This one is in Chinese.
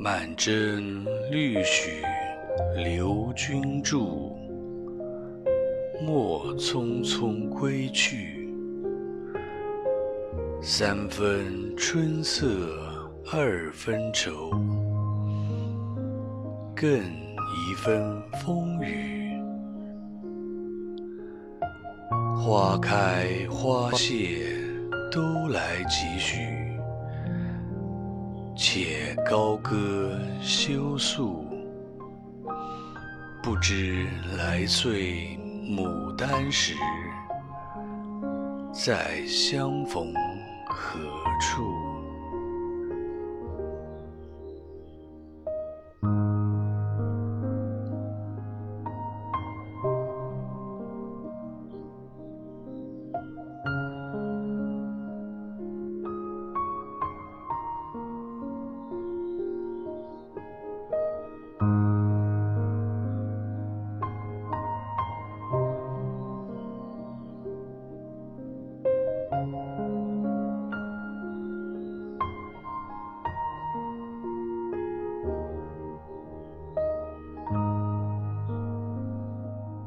满斟绿许留君住，莫匆匆归去。三分春色二分愁，更一分风雨。花开花谢都来几许。且高歌休宿，不知来岁牡丹时，再相逢何处？